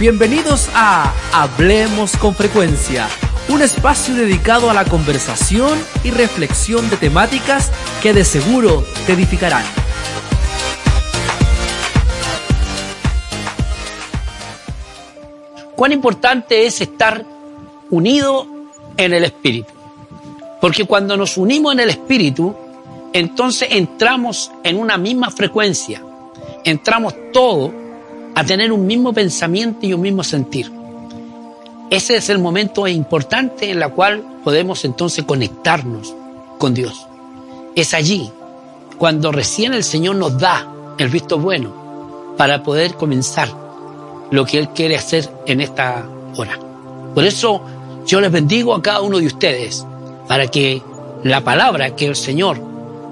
Bienvenidos a Hablemos con Frecuencia, un espacio dedicado a la conversación y reflexión de temáticas que de seguro te edificarán. Cuán importante es estar unido en el Espíritu. Porque cuando nos unimos en el Espíritu, entonces entramos en una misma frecuencia. Entramos todos a tener un mismo pensamiento y un mismo sentir. Ese es el momento importante en el cual podemos entonces conectarnos con Dios. Es allí cuando recién el Señor nos da el visto bueno para poder comenzar lo que Él quiere hacer en esta hora. Por eso yo les bendigo a cada uno de ustedes para que la palabra que el Señor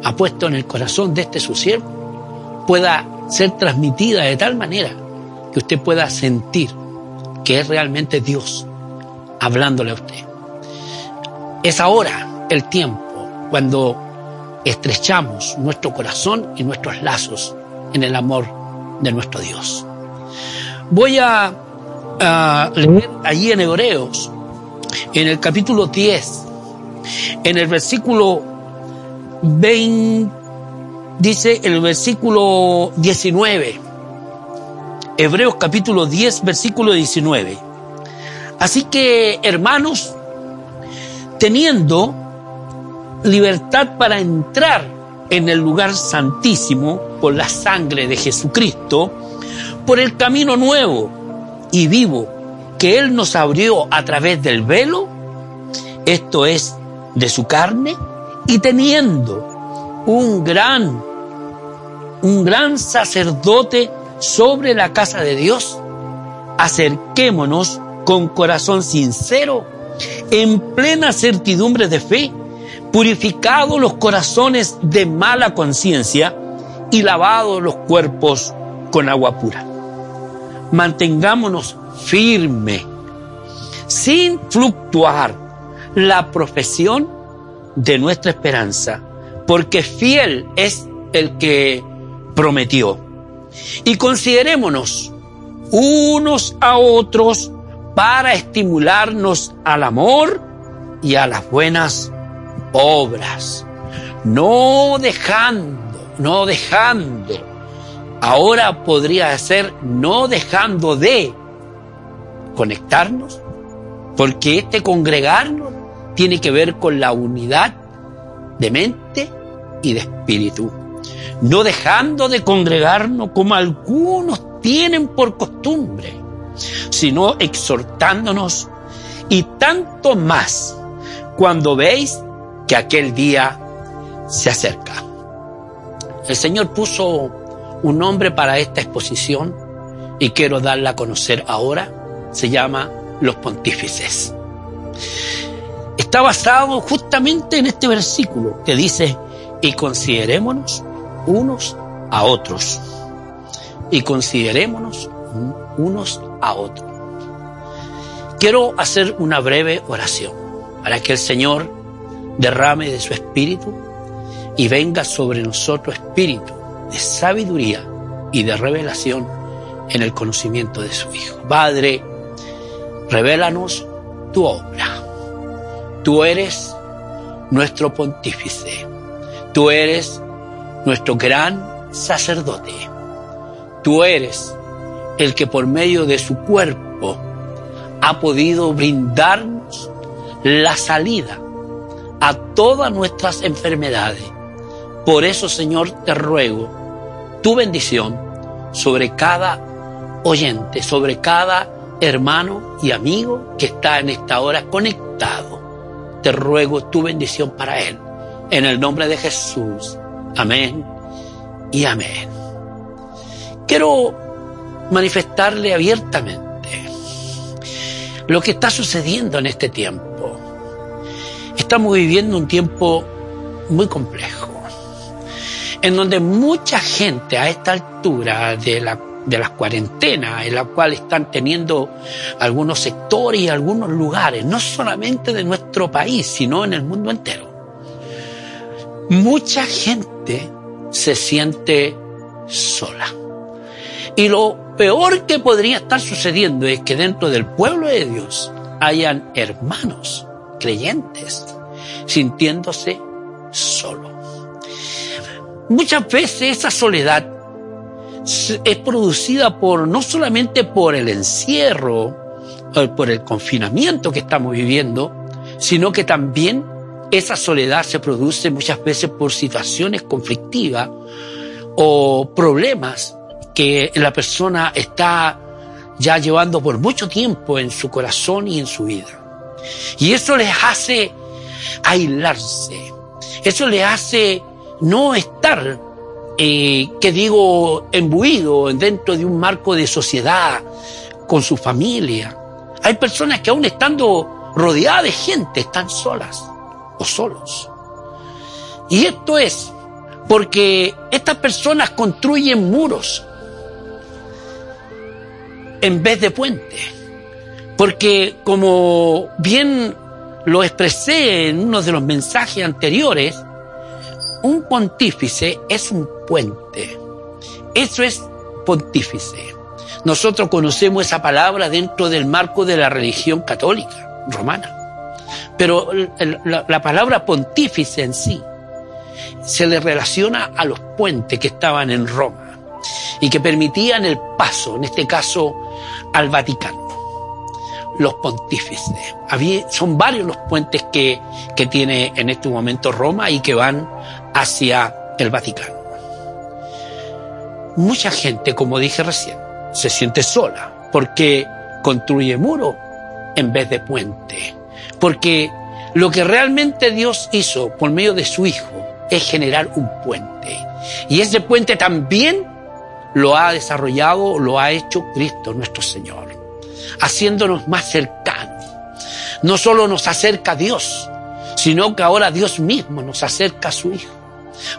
ha puesto en el corazón de este su siervo pueda ser transmitida de tal manera que usted pueda sentir que es realmente Dios hablándole a usted. Es ahora el tiempo cuando estrechamos nuestro corazón y nuestros lazos en el amor de nuestro Dios. Voy a, leer allí en Hebreos, en el capítulo 10, en el versículo 20, dice el versículo 19. Hebreos capítulo 10, versículo 19. Así que, hermanos, teniendo libertad para entrar en el lugar santísimo por la sangre de Jesucristo, por el camino nuevo y vivo que Él nos abrió a través del velo, esto es, de su carne, y teniendo un gran, un gran sacerdote sobre la casa de Dios, acerquémonos con corazón sincero, en plena certidumbre de fe, purificados los corazones de mala conciencia y lavados los cuerpos con agua pura. Mantengámonos firme, sin fluctuar, la profesión de nuestra esperanza, porque fiel es el que prometió. Y considerémonos unos a otros para estimularnos al amor y a las buenas obras, no dejando, no dejando. Ahora podría ser no dejando de conectarnos, porque este congregarnos tiene que ver con la unidad de mente y de espíritu no dejando de congregarnos como algunos tienen por costumbre, sino exhortándonos y tanto más cuando veis que aquel día se acerca. El Señor puso un nombre para esta exposición y quiero darla a conocer ahora. Se llama Los Pontífices. Está basado justamente en este versículo que dice, y considerémonos unos a otros y considerémonos unos a otros. Quiero hacer una breve oración para que el Señor derrame de su espíritu y venga sobre nosotros espíritu de sabiduría y de revelación en el conocimiento de su Hijo. Padre, revélanos tu obra. Tú eres nuestro pontífice. Tú eres nuestro gran sacerdote. Tú eres el que por medio de su cuerpo ha podido brindarnos la salida a todas nuestras enfermedades. Por eso, Señor, te ruego tu bendición sobre cada oyente, sobre cada hermano y amigo que está en esta hora conectado. Te ruego tu bendición para él. En el nombre de Jesús. Amén y amén. Quiero manifestarle abiertamente lo que está sucediendo en este tiempo. Estamos viviendo un tiempo muy complejo, en donde mucha gente a esta altura de la de las cuarentenas en la cual están teniendo algunos sectores y algunos lugares, no solamente de nuestro país, sino en el mundo entero. Mucha gente se siente sola. Y lo peor que podría estar sucediendo es que dentro del pueblo de Dios hayan hermanos creyentes sintiéndose solos. Muchas veces esa soledad es producida por no solamente por el encierro, por el confinamiento que estamos viviendo, sino que también esa soledad se produce muchas veces por situaciones conflictivas o problemas que la persona está ya llevando por mucho tiempo en su corazón y en su vida. Y eso les hace aislarse, eso les hace no estar, eh, que digo, embuido dentro de un marco de sociedad, con su familia. Hay personas que aún estando rodeadas de gente están solas o solos. Y esto es porque estas personas construyen muros en vez de puentes. Porque como bien lo expresé en uno de los mensajes anteriores, un pontífice es un puente. Eso es pontífice. Nosotros conocemos esa palabra dentro del marco de la religión católica romana. Pero la, palabra pontífice en sí se le relaciona a los puentes que estaban en Roma y que permitían el paso, en este caso, al Vaticano. Los pontífices. son varios los puentes que, que tiene en este momento Roma y que van hacia el Vaticano. Mucha gente, como dije recién, se siente sola porque construye muro en vez de puente. Porque lo que realmente Dios hizo por medio de su Hijo es generar un puente. Y ese puente también lo ha desarrollado, lo ha hecho Cristo nuestro Señor, haciéndonos más cercanos. No solo nos acerca a Dios, sino que ahora Dios mismo nos acerca a su Hijo,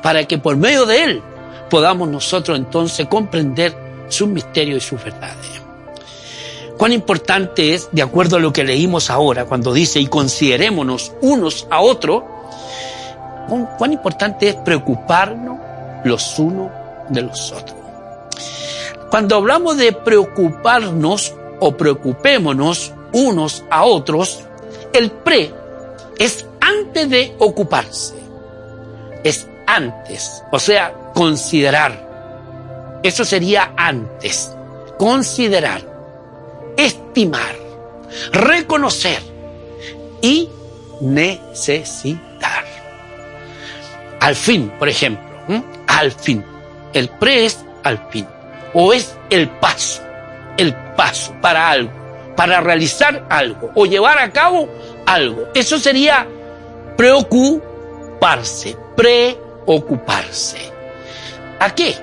para que por medio de Él podamos nosotros entonces comprender sus misterios y sus verdades. Cuán importante es, de acuerdo a lo que leímos ahora, cuando dice, y considerémonos unos a otros, cuán importante es preocuparnos los unos de los otros. Cuando hablamos de preocuparnos o preocupémonos unos a otros, el pre es antes de ocuparse. Es antes, o sea, considerar. Eso sería antes. Considerar estimar, reconocer y necesitar. Al fin, por ejemplo, al fin. El pre es al fin. O es el paso, el paso para algo, para realizar algo o llevar a cabo algo. Eso sería preocuparse, preocuparse. ¿A qué?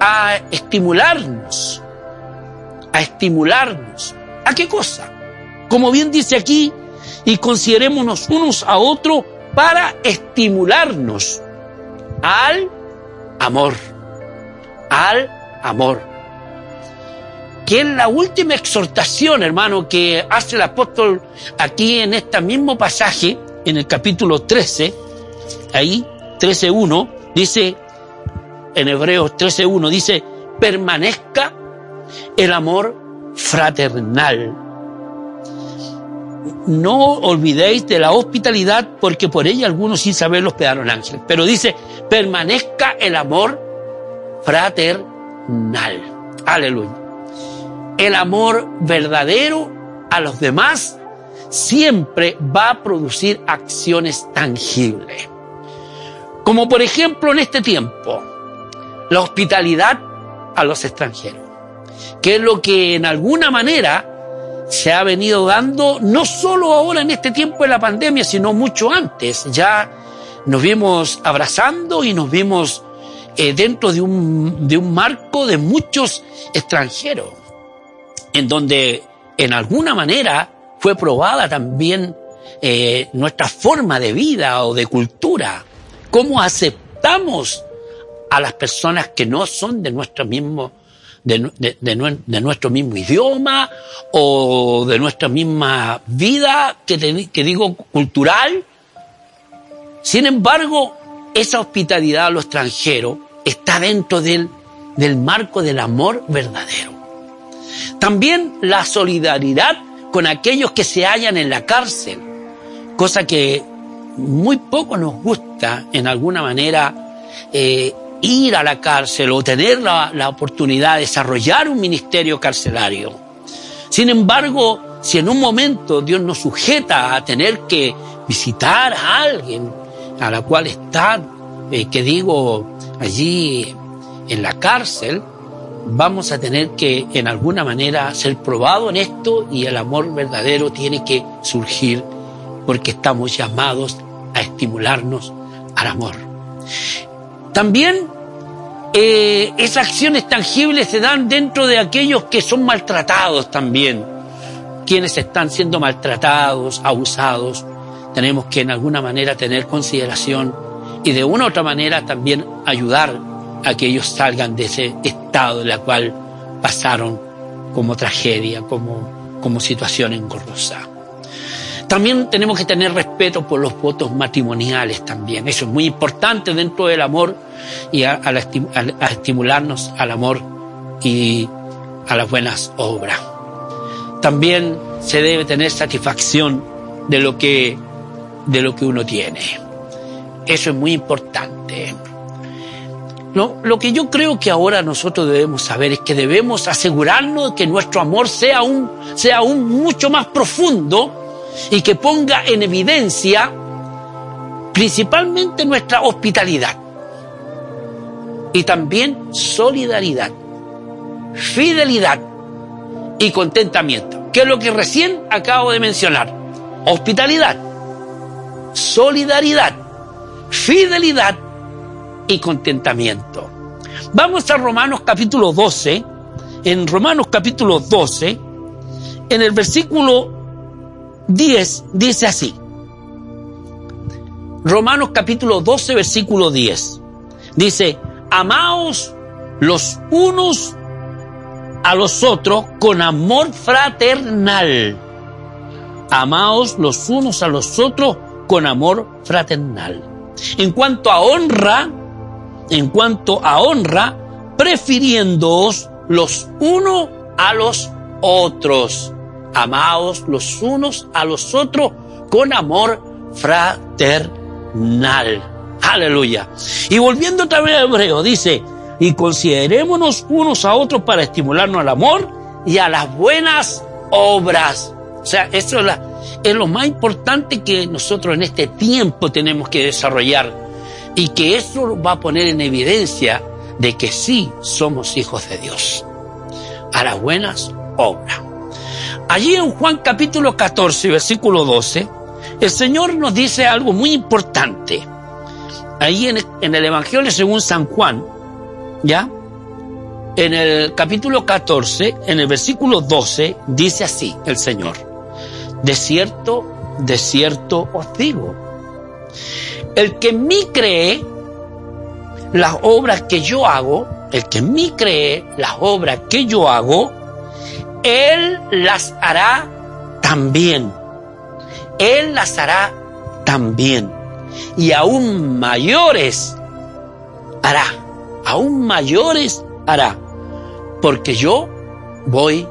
A estimularnos, estimularnos. ¿A qué cosa? Como bien dice aquí, y considerémonos unos a otros para estimularnos al amor, al amor. Que es la última exhortación, hermano, que hace el apóstol aquí en este mismo pasaje, en el capítulo 13, ahí, 13.1, dice, en Hebreos 13.1, dice, permanezca el amor fraternal. No olvidéis de la hospitalidad porque por ella algunos sin saberlo hospedaron ángeles. Pero dice, permanezca el amor fraternal. Aleluya. El amor verdadero a los demás siempre va a producir acciones tangibles. Como por ejemplo en este tiempo, la hospitalidad a los extranjeros que es lo que en alguna manera se ha venido dando, no solo ahora en este tiempo de la pandemia, sino mucho antes. Ya nos vimos abrazando y nos vimos eh, dentro de un, de un marco de muchos extranjeros, en donde en alguna manera fue probada también eh, nuestra forma de vida o de cultura, cómo aceptamos a las personas que no son de nuestro mismo de, nuestro mismo idioma o de nuestra misma vida, que, que digo cultural. Sin embargo, esa hospitalidad a lo extranjero está dentro del, del marco del amor verdadero. También la solidaridad con aquellos que se hallan en la cárcel, cosa que muy poco nos gusta en alguna manera eh, ir a la cárcel o tener la, la oportunidad de desarrollar un ministerio carcelario. Sin embargo, si en un momento Dios nos sujeta a tener que visitar a alguien a la cual está, eh, que digo, allí en la cárcel, vamos a tener que en alguna manera ser probado en esto y el amor verdadero tiene que surgir porque estamos llamados a estimularnos al amor. También eh, esas acciones tangibles se dan dentro de aquellos que son maltratados también, quienes están siendo maltratados, abusados. Tenemos que en alguna manera tener consideración y de una u otra manera también ayudar a que ellos salgan de ese estado en el cual pasaron como tragedia, como, como situación engorrosa. También tenemos que tener respeto por los votos matrimoniales también. Eso es muy importante dentro del amor y a, estimularnos al amor y a las buenas obras. También se debe tener satisfacción de lo que, de lo que uno tiene. Eso es muy importante. No, lo que yo creo que ahora nosotros debemos saber es que debemos asegurarnos de que nuestro amor sea aún, sea aún mucho más profundo y que ponga en evidencia principalmente nuestra hospitalidad y también solidaridad, fidelidad y contentamiento, que es lo que recién acabo de mencionar. Hospitalidad, solidaridad, fidelidad y contentamiento. Vamos a Romanos capítulo 12. En Romanos capítulo 12, en el versículo 10, dice así. Romanos capítulo 12, versículo 10. Dice, amaos los unos a los otros con amor fraternal. Amaos los unos a los otros con amor fraternal. En cuanto a honra, en cuanto a honra, prefiriéndoos los unos a los otros. Amaos los unos a los otros con amor fraternal. Aleluya. Y volviendo vez al hebreo, dice, y considerémonos unos a otros para estimularnos al amor y a las buenas obras. O sea, eso es lo más importante que nosotros en este tiempo tenemos que desarrollar y que eso va a poner en evidencia de que sí somos hijos de Dios. A las buenas obras. Allí en Juan capítulo 14, versículo 12, el Señor nos dice algo muy importante. Ahí en, en el Evangelio según San Juan, ¿ya? En el capítulo 14, en el versículo 12, dice así el Señor. De cierto, de cierto os digo. El que en mí cree las obras que yo hago, el que en mí cree las obras que yo hago, él las hará también. Él las hará también. Y aún mayores hará aún mayores hará, porque yo voy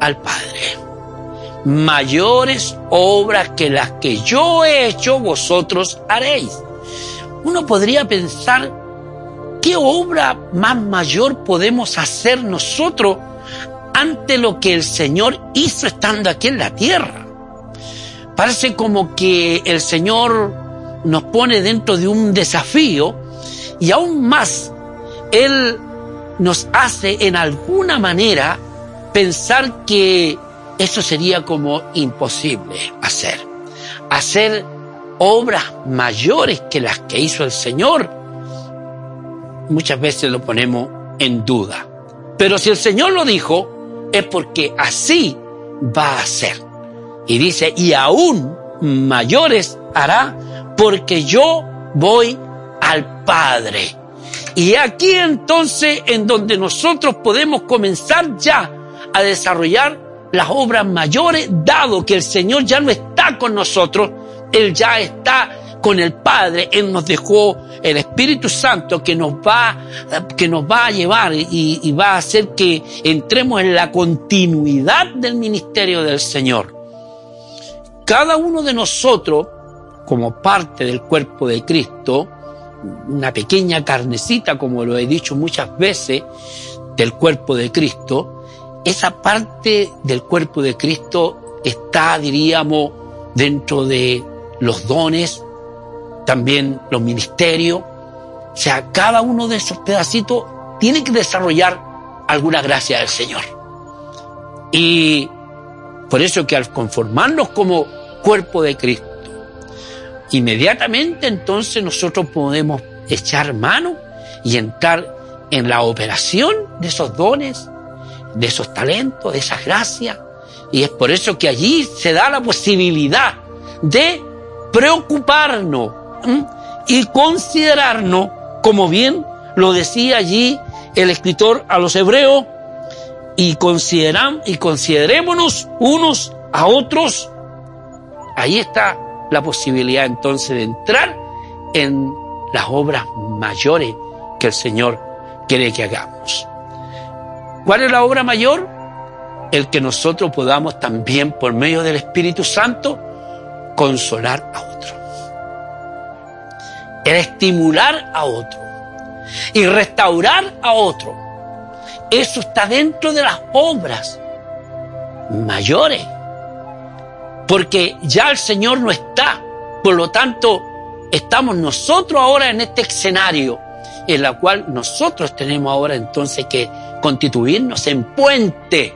al Padre. Mayores obras que las que yo he hecho, vosotros haréis. Uno podría pensar, ¿qué obra más mayor podemos hacer nosotros ante lo que el Señor hizo estando aquí en la tierra? Parece como que el Señor nos pone dentro de un desafío y aún más él nos hace en alguna manera pensar que eso sería como imposible hacer. Hacer obras mayores que las que hizo el Señor, muchas veces lo ponemos en duda. Pero si el Señor lo dijo, es porque así va a ser. Y dice, y aún mayores hará porque yo voy al Padre. Y aquí entonces en donde nosotros podemos comenzar ya a desarrollar las obras mayores, dado que el Señor ya no está con nosotros, Él ya está con el Padre, Él nos dejó el Espíritu Santo que nos va, que nos va a llevar y, y va a hacer que entremos en la continuidad del ministerio del Señor. Cada uno de nosotros, como parte del cuerpo de Cristo, una pequeña carnecita, como lo he dicho muchas veces, del cuerpo de Cristo, esa parte del cuerpo de Cristo está, diríamos, dentro de los dones, también los ministerios. O sea, cada uno de esos pedacitos tiene que desarrollar alguna gracia del Señor. Y por eso que al conformarnos como cuerpo de Cristo, inmediatamente entonces nosotros podemos echar mano y entrar en la operación de esos dones, de esos talentos, de esas gracias. Y es por eso que allí se da la posibilidad de preocuparnos y considerarnos, como bien lo decía allí el escritor a los hebreos, y, consideran, y considerémonos unos a otros. Ahí está la posibilidad entonces de entrar en las obras mayores que el Señor quiere que hagamos. ¿Cuál es la obra mayor? El que nosotros podamos también, por medio del Espíritu Santo, consolar a otro. El estimular a otro. Y restaurar a otro. Eso está dentro de las obras mayores. Porque ya el Señor no está. Por lo tanto, estamos nosotros ahora en este escenario en la cual nosotros tenemos ahora entonces que constituirnos en puente,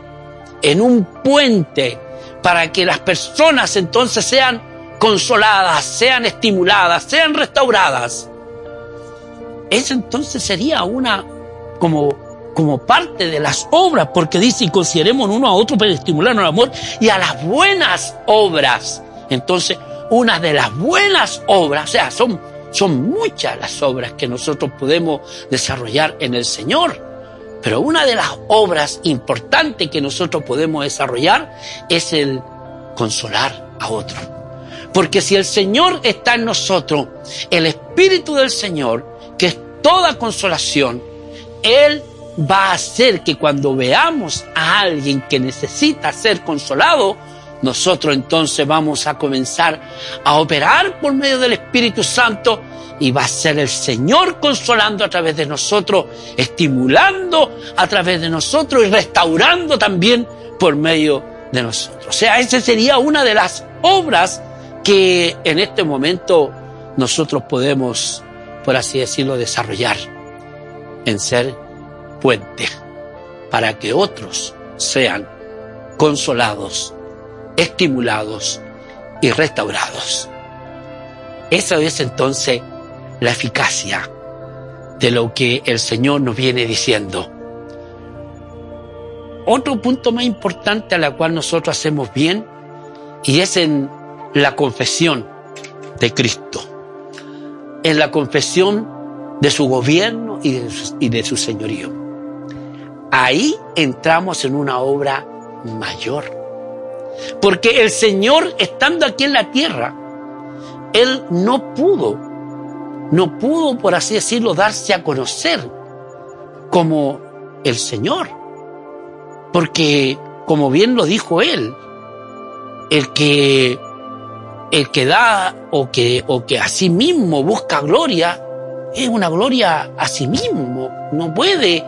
en un puente, para que las personas entonces sean consoladas, sean estimuladas, sean restauradas. Eso entonces sería una como, como parte de las obras, porque dice, y consideremos uno a otro para estimularnos al amor y a las buenas obras. Entonces, una de las buenas obras, o sea, son son muchas las obras que nosotros podemos desarrollar en el Señor. Pero una de las obras importantes que nosotros podemos desarrollar es el consolar a otro. Porque si el Señor está en nosotros, el Espíritu del Señor, que es toda consolación, Él va a hacer que cuando veamos a alguien que necesita ser consolado, nosotros entonces vamos a comenzar a operar por medio del Espíritu Santo y va a ser el Señor consolando a través de nosotros, estimulando a través de nosotros y restaurando también por medio de nosotros. O sea, esa sería una de las obras que en este momento nosotros podemos, por así decirlo, desarrollar en ser puente para que otros sean consolados estimulados y restaurados. Esa es entonces la eficacia de lo que el Señor nos viene diciendo. Otro punto más importante a la cual nosotros hacemos bien y es en la confesión de Cristo, en la confesión de su gobierno y de su, señorío. Ahí entramos en una obra mayor porque el Señor, estando aquí en la tierra, Él no pudo, no pudo, por así decirlo, darse a conocer como el Señor. Porque, como bien lo dijo Él, el que, el que da o que, o que a sí mismo busca gloria, es una gloria a sí mismo. No puede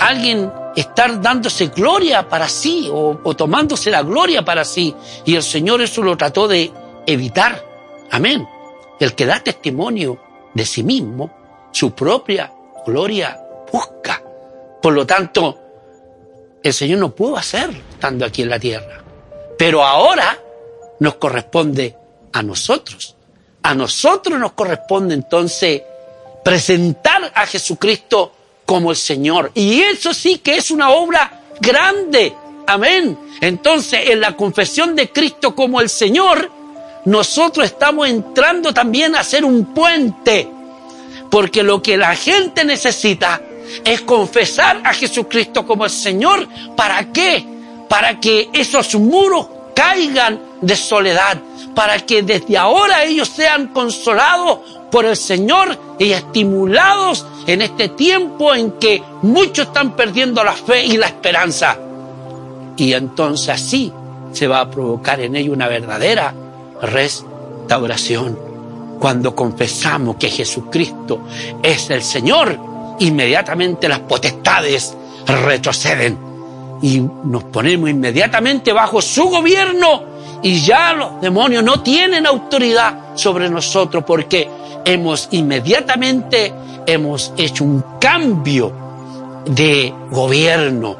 alguien estar dándose gloria para sí o, tomándose la gloria para sí. Y el Señor eso lo trató de evitar. Amén. El que da testimonio de sí mismo, su propia gloria busca. Por lo tanto, el Señor no pudo hacer estando aquí en la tierra. Pero ahora nos corresponde a nosotros. A nosotros nos corresponde entonces presentar a Jesucristo como el Señor. Y eso sí que es una obra grande. Amén. Entonces, en la confesión de Cristo como el Señor, nosotros estamos entrando también a ser un puente. Porque lo que la gente necesita es confesar a Jesucristo como el Señor. ¿Para qué? Para que esos muros caigan de soledad, para que desde ahora ellos sean consolados por el Señor y estimulados en este tiempo en que muchos están perdiendo la fe y la esperanza. Y entonces así se va a provocar en ellos una verdadera restauración. Cuando confesamos que Jesucristo es el Señor, inmediatamente las potestades retroceden y nos ponemos inmediatamente bajo su gobierno y ya los demonios no tienen autoridad sobre nosotros porque hemos inmediatamente hemos hecho un cambio de gobierno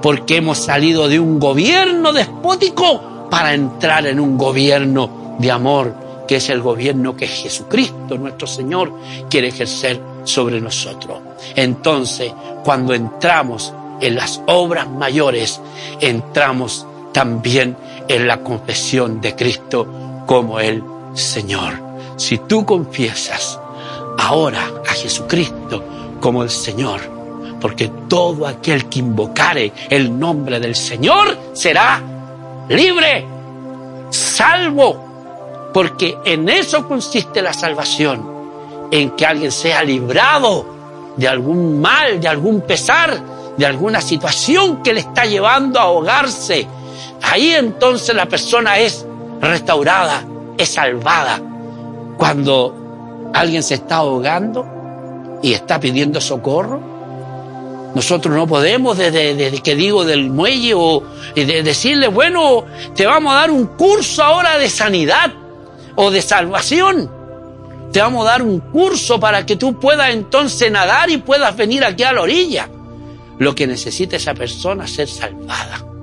porque hemos salido de un gobierno despótico para entrar en un gobierno de amor que es el gobierno que Jesucristo nuestro Señor quiere ejercer sobre nosotros. Entonces, cuando entramos en las obras mayores, entramos también en la confesión de Cristo como el Señor. Si tú confiesas ahora a Jesucristo como el Señor, porque todo aquel que invocare el nombre del Señor será libre, salvo, porque en eso consiste la salvación en que alguien sea librado de algún mal, de algún pesar, de alguna situación que le está llevando a ahogarse. Ahí entonces la persona es restaurada, es salvada. Cuando alguien se está ahogando y está pidiendo socorro, nosotros no podemos, desde, que digo del muelle, o de decirle, bueno, te vamos a dar un curso ahora de sanidad o de salvación. Te vamos a dar un curso para que tú puedas entonces nadar y puedas venir aquí a la orilla. Lo que necesita esa persona es ser salvada.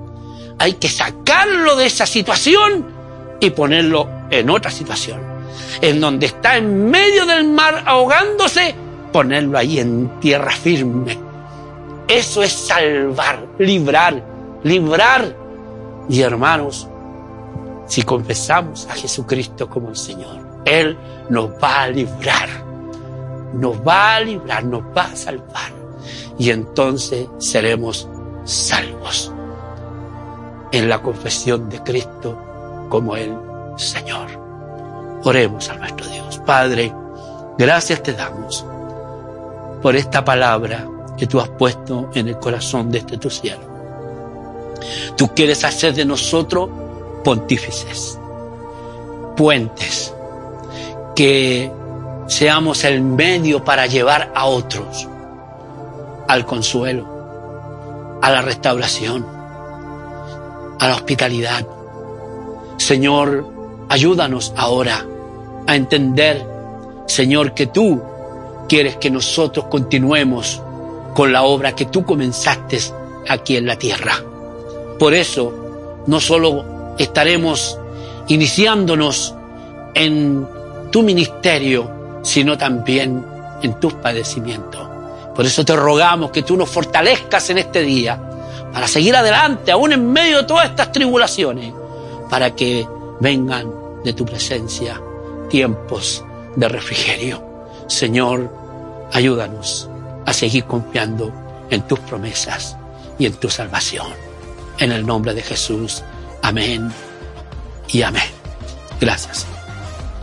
Hay que sacarlo de esa situación y ponerlo en otra situación. En donde está en medio del mar ahogándose, ponerlo ahí en tierra firme. Eso es salvar, librar, librar. Y hermanos, si confesamos a Jesucristo como el Señor, Él nos va a librar, nos va a librar, nos va a salvar. Y entonces seremos salvos en la confesión de Cristo como el Señor. Oremos a nuestro Dios. Padre, gracias te damos por esta palabra que tú has puesto en el corazón de este tu siervo. Tú quieres hacer de nosotros pontífices, puentes, que seamos el medio para llevar a otros al consuelo, a la restauración, a la hospitalidad. Señor, ayúdanos ahora a entender, Señor, que tú quieres que nosotros continuemos con la obra que tú comenzaste aquí en la tierra. Por eso, no solo estaremos iniciándonos en tu ministerio, sino también en tus padecimientos. Por eso te rogamos que tú nos fortalezcas en este día para seguir adelante, aún en medio de todas estas tribulaciones, para que vengan de tu presencia tiempos de refrigerio. Señor, ayúdanos a seguir confiando en tus promesas y en tu salvación. En el nombre de Jesús. Amén y amén. Gracias.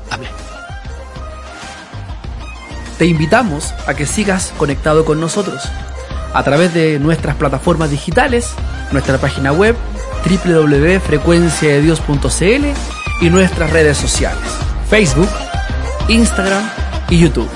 Amén. Te invitamos a que sigas conectado con nosotros a través de nuestras plataformas digitales, nuestra página web www.frecuenciadedios.cl y nuestras redes sociales, Facebook, Instagram y YouTube.